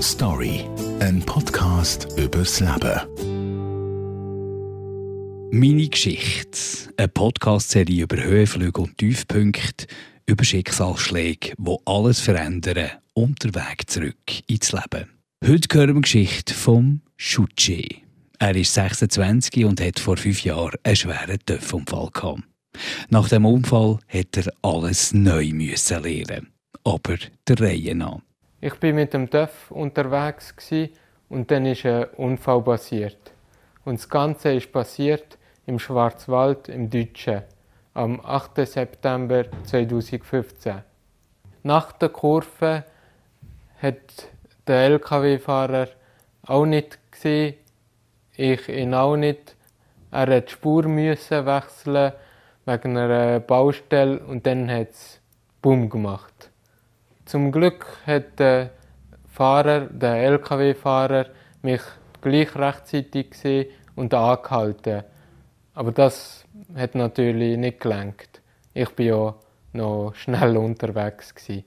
Story, ein Podcast übers Leben. Meine Geschichte, eine Podcast-Serie über Höhenflüge und Tiefpunkte, über Schicksalsschläge, wo alles verändern und Weg zurück ins Leben. Heute hören wir die Geschichte vom Shuchi. Er ist 26 und hat vor fünf Jahren einen schweren Töpfunfall gehabt. Nach dem Unfall hat er alles neu müssen lernen, aber der Reihe nach. Ich bin mit dem TÜV unterwegs und dann ist ein Unfall passiert. Und das Ganze ist passiert im Schwarzwald im Deutschen am 8. September 2015. Nach der Kurve hat der LKW-Fahrer auch nicht gesehen, ich ihn auch nicht. Er musste die Spur müssen wechseln wegen einer Baustelle und dann hat es Bumm gemacht. Zum Glück hat der Fahrer, der LKW-Fahrer, mich gleich rechtzeitig gesehen und angehalten. Aber das hat natürlich nicht gelenkt. Ich bin ja noch schnell unterwegs gewesen.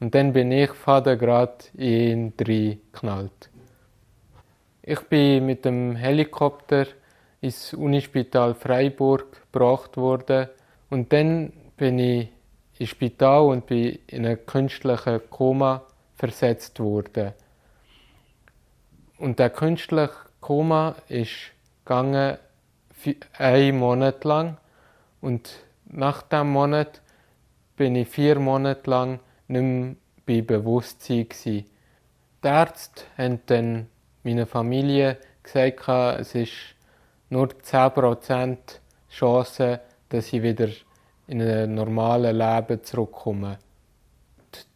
Und dann bin ich gerade in ihn reingeknallt. Ich bin mit dem Helikopter ins Unispital Freiburg gebracht worden und dann bin ich ins Spital und bin in ein künstliches Koma versetzt worden. Und der künstliche Koma ist gegangen einen Monat lang und nach dem Monat bin ich vier Monate lang nicht mehr bei Bewusstsein gewesen. Die Ärzte haben dann meiner Familie gesagt, es ist nur 10% Chance, dass ich wieder in ein normales Leben zurückkomme.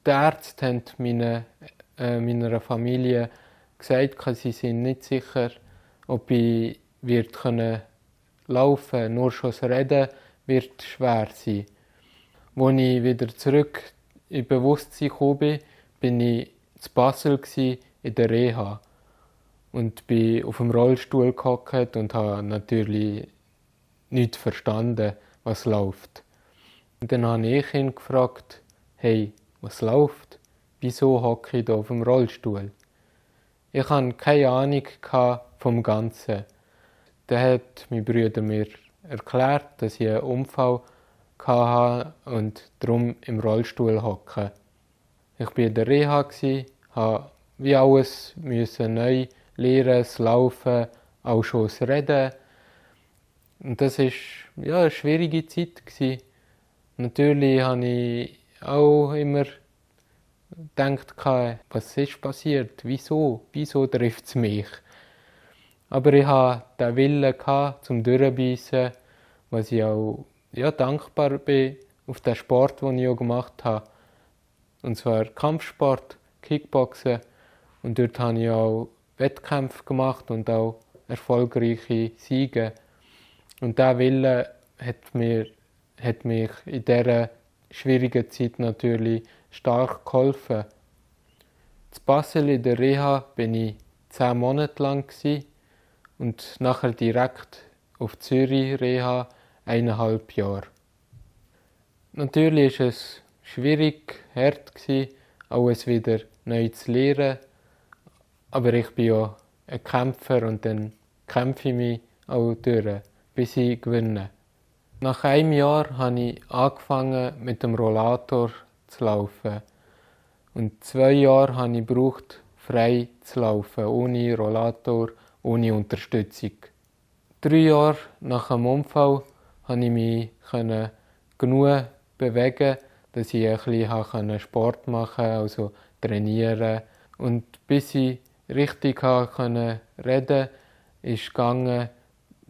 Die Ärzte haben meine, äh, meiner Familie gesagt, sie sind nicht sicher, ob ich wird können laufen Nur schon das Reden wird schwer sein. Als ich wieder zurück in Bewusstsein bin, bin ich zu Basel in der Reha und bin auf dem Rollstuhl gehockt und habe natürlich nicht verstanden, was läuft. Und dann habe ich ihn gefragt, hey, was läuft? Wieso hocke ich hier auf dem Rollstuhl? Ich hatte keine Ahnung vom Ganzen. Dann hat mein Bruder mir erklärt, dass ich einen Unfall hatte und darum im Rollstuhl hocke. Ich war in der Reha, musste wie alles neu das Laufen, auch schon Reden. Und das war ja, eine schwierige Zeit. Gewesen. Natürlich habe ich auch immer gedacht, was ist passiert, wieso, wieso trifft es mich. Aber ich hatte den Willen zum Durchbeissen, was ich auch ja, dankbar bin auf den Sport, den ich auch gemacht habe. Und zwar Kampfsport, Kickboxen. Und dort habe ich auch Wettkämpfe gemacht und auch erfolgreiche Siege. Und dieser Wille hat, mir, hat mich in dieser schwierigen Zeit natürlich stark geholfen. Zu Basel in der Reha bin ich zehn Monate lang und nachher direkt auf Zürich Reha eineinhalb Jahre. Natürlich war es schwierig, hart, alles wieder neu zu lernen aber ich bin ja ein Kämpfer und dann kämpfe ich mich auch durch, bis ich gewinne. Nach einem Jahr habe ich angefangen mit dem Rollator zu laufen. Und zwei Jahre habe ich gebraucht, frei zu laufen, ohne Rollator, ohne Unterstützung. Drei Jahre nach dem Unfall konnte ich mich genug bewegen, dass ich ein bisschen Sport machen konnte, also trainieren. Und bis ich richtig können reden ist gegangen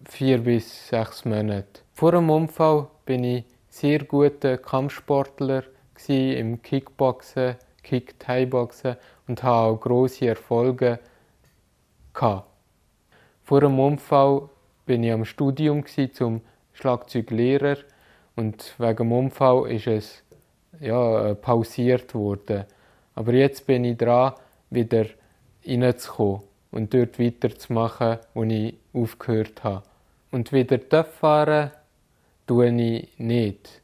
vier bis sechs Monate. Vor dem Unfall bin ich sehr guter Kampfsportler im Kickboxen, Kick-Thai-Boxen und habe auch grosse Erfolge. Vor dem Unfall bin ich am Studium zum Schlagzeuglehrer und wegen dem Unfall ist es ja, pausiert worden. Aber jetzt bin ich dran, wieder reinzukommen und dort weiterzumachen, wo ich aufgehört habe. Und wieder fahren tue ich nicht.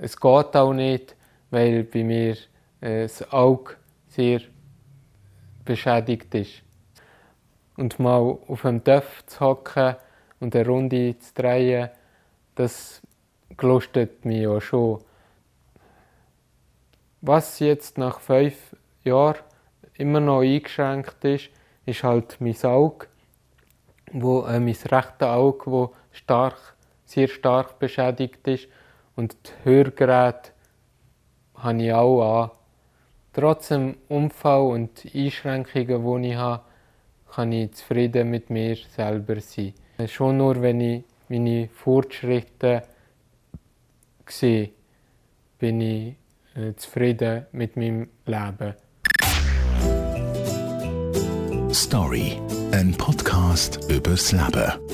es geht auch nicht, weil bei mir äh, das Auge sehr beschädigt ist. Und mal auf einem Töpf zu hocken und eine Runde zu drehen, das gelustet mich auch schon. Was jetzt nach fünf Jahren immer noch eingeschränkt ist, ist halt mein Auge, wo, äh, mein rechtes Auge, wo stark, sehr stark beschädigt ist und die Hörgeräte habe ich auch an. Trotz dem Unfall und Einschränkungen, die ich habe, kann ich zufrieden mit mir selber sein. Schon nur, wenn ich meine Fortschritte sehe, bin ich äh, zufrieden mit meinem Leben. Story, ein Podcast übers Leben.